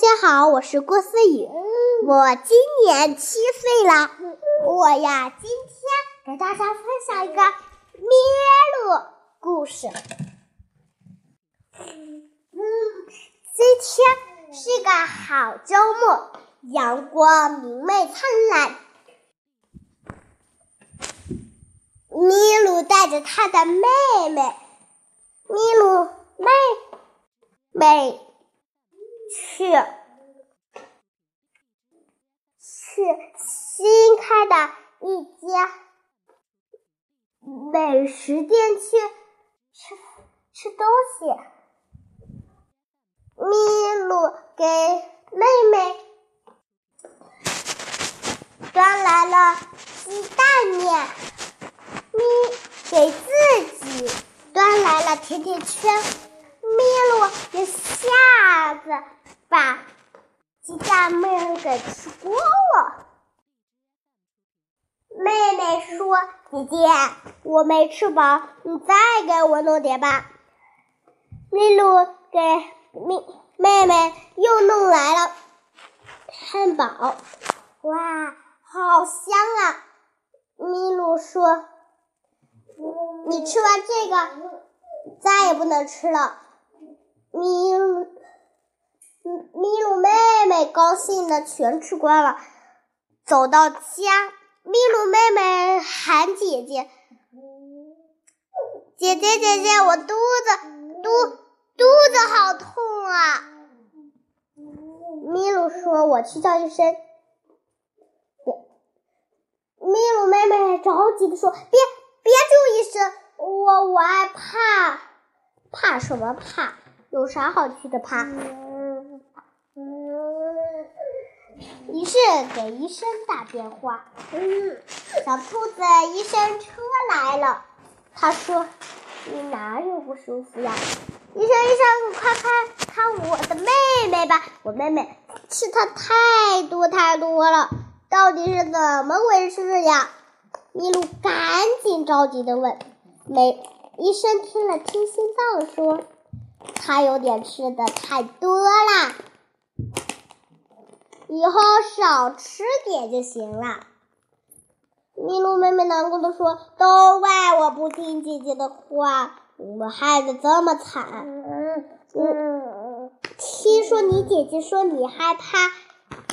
家好，我是郭思雨，我今年七岁了。我呀，今天给大家分享一个麋鹿故事。今天是个好周末，阳光明媚灿烂。麋鹿带着它的妹妹，麋鹿妹妹。去去新开的一家美食店去吃吃东西。麋鹿给妹妹端来了鸡蛋面，咪给自己端来了甜甜圈。麋鹿一下子。把鸡蛋面给吃光了。妹妹说：“姐姐，我没吃饱，你再给我弄点吧。”麋鹿给妹妹妹又弄来了汉堡，哇，好香啊！麋鹿说：“你吃完这个，再也不能吃了。”麋。麋鹿妹妹高兴的全吃光了，走到家，麋鹿妹妹喊姐姐：“姐姐姐姐，我肚子肚肚子好痛啊！”麋鹿说：“我去叫医生。”麋鹿妹妹着急的说：“别别叫医生，我我害怕，怕什么怕？有啥好去的怕？”于是给医生打电话。嗯小兔子，医生车来了。他说：“你哪有不舒服呀？”医生，医生，快看看我的妹妹吧！我妹妹吃的太多太多了，到底是怎么回事呀？麋鹿赶紧着急的问。没医生听了听心脏说：“她有点吃的太多了。”以后少吃点就行了。麋鹿妹妹难过的说：“都怪我不听姐姐的话，我害得这么惨。”嗯，听说你姐姐说你害怕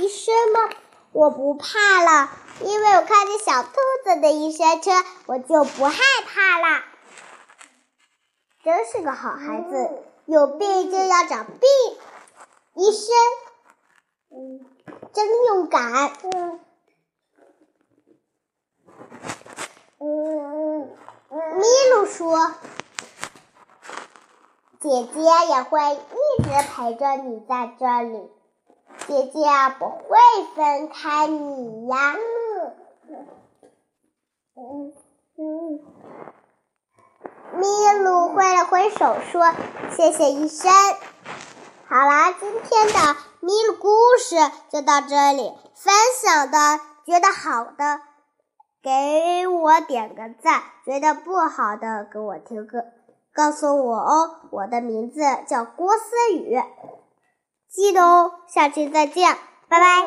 医生吗？我不怕了，因为我看见小兔子的医生车，我就不害怕了。真是个好孩子，有病就要找病医生。嗯。真勇敢。嗯，麋鹿说：“姐姐也会一直陪着你在这里，姐姐不会分开你呀。”嗯嗯，麋鹿挥了挥手说：“谢谢医生。”好啦，今天的。咪的故事就到这里，分享的觉得好的，给我点个赞；觉得不好的，给我听个告诉我哦。我的名字叫郭思雨，记得哦。下期再见，拜拜。